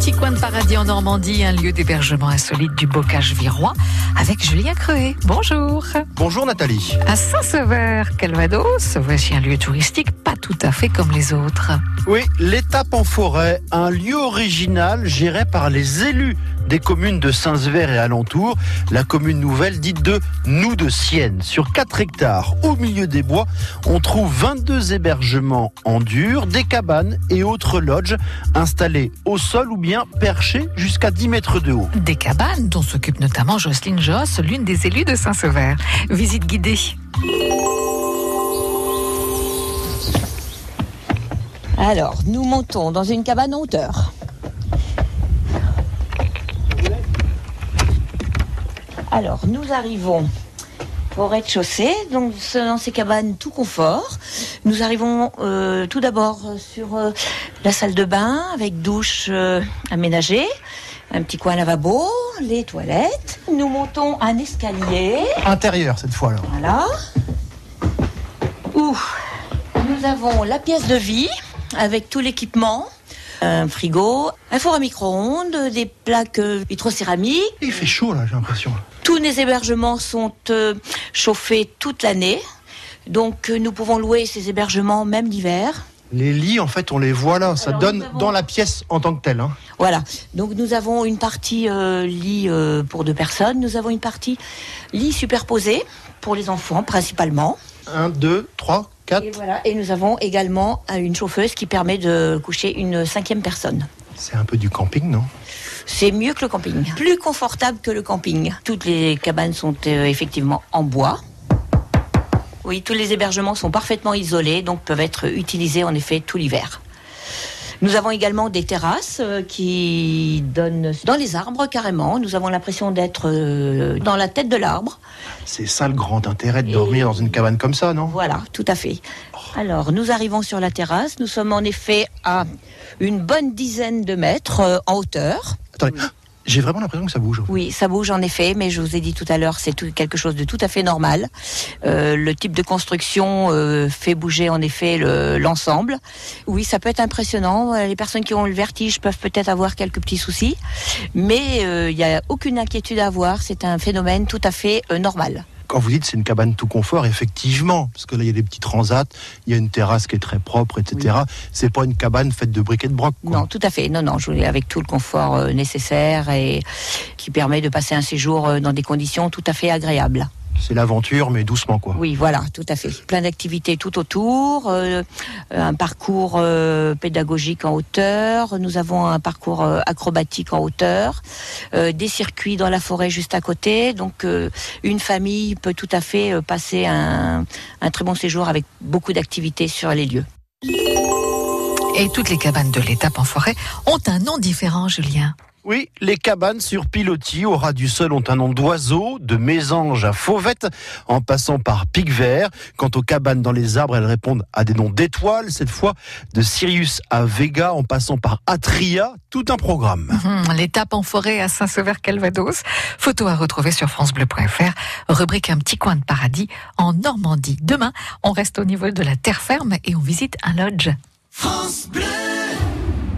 petit coin de paradis en Normandie, un lieu d'hébergement insolite du bocage virois, avec Julien Creuet. Bonjour. Bonjour Nathalie. À Saint-Sever, Calvados, voici un lieu touristique pas tout à fait comme les autres. Oui, l'étape en forêt, un lieu original géré par les élus des communes de Saint-Sever et alentours, la commune nouvelle dite de Nous de Sienne. Sur 4 hectares, au milieu des bois, on trouve 22 hébergements en dur, des cabanes et autres lodges installés au sol ou bien perchés jusqu'à 10 mètres de haut. Des cabanes dont s'occupe notamment Jocelyne Joss, l'une des élus de Saint-Sever. Visite guidée. Alors, nous montons dans une cabane en hauteur. Alors, nous arrivons au rez-de-chaussée, donc dans ces cabanes tout confort. Nous arrivons euh, tout d'abord sur euh, la salle de bain avec douche euh, aménagée, un petit coin lavabo, les toilettes. Nous montons un escalier. Intérieur cette fois là. Voilà. Où nous avons la pièce de vie avec tout l'équipement. Un frigo, un four à micro-ondes, des plaques euh, vitrocéramiques. Il fait chaud là, j'ai l'impression. Tous les hébergements sont euh, chauffés toute l'année. Donc euh, nous pouvons louer ces hébergements même l'hiver. Les lits, en fait, on les voit là. Ça Alors, donne avons- dans la pièce en tant que telle. hein. Voilà. Donc nous avons une partie euh, lit euh, pour deux personnes. Nous avons une partie lit superposé pour les enfants principalement. Un, deux, trois, Et voilà. Et nous avons également une chauffeuse qui permet de coucher une cinquième personne. C'est un peu du camping, non? C'est mieux que le camping. Plus confortable que le camping. Toutes les cabanes sont euh, effectivement en bois. Oui, tous les hébergements sont parfaitement isolés, donc peuvent être utilisés en effet tout l'hiver. Nous avons également des terrasses euh, qui donnent dans les arbres carrément. Nous avons l'impression d'être euh, dans la tête de l'arbre. C'est ça le grand intérêt de dormir dans une cabane comme ça, non? Voilà, tout à fait. Alors, nous arrivons sur la terrasse. Nous sommes en effet à une bonne dizaine de mètres euh, en hauteur. Attendez, j'ai vraiment l'impression que ça bouge. Oui, ça bouge en effet, mais je vous ai dit tout à l'heure, c'est quelque chose de tout à fait normal. Euh, le type de construction euh, fait bouger en effet le- l'ensemble. oui, ça peut être impressionnant. Euh, Les personnes qui ont le vertige peuvent peut-être avoir quelques petits soucis, mais il n'y a aucune inquiétude à avoir. C'est un phénomène tout à fait normal. Quand vous dites c'est une cabane tout confort, effectivement, parce que là il y a des petits transats, il y a une terrasse qui est très propre, etc. C'est pas une cabane faite de briquets de broc. quoi. Non, tout à fait. Non, non, je voulais avec tout le confort euh, nécessaire et qui permet de passer un séjour euh, dans des conditions tout à fait agréables. C'est l'aventure, mais doucement quoi. Oui, voilà, tout à fait. Plein d'activités tout autour, euh, un parcours euh, pédagogique en hauteur, nous avons un parcours euh, acrobatique en hauteur, euh, des circuits dans la forêt juste à côté, donc euh, une famille peut tout à fait euh, passer un, un très bon séjour avec beaucoup d'activités sur les lieux. Et toutes les cabanes de l'étape en forêt ont un nom différent, Julien. Oui, les cabanes sur pilotis au ras du sol ont un nom d'oiseau, de mésange à fauvette, en passant par pic vert. Quant aux cabanes dans les arbres, elles répondent à des noms d'étoiles, cette fois de Sirius à Vega, en passant par Atria, tout un programme. Hum, L'étape en forêt à Saint-Sever-Calvados. Photo à retrouver sur francebleu.fr. Rubrique un petit coin de paradis en Normandie. Demain, on reste au niveau de la terre ferme et on visite un lodge. France Bleu.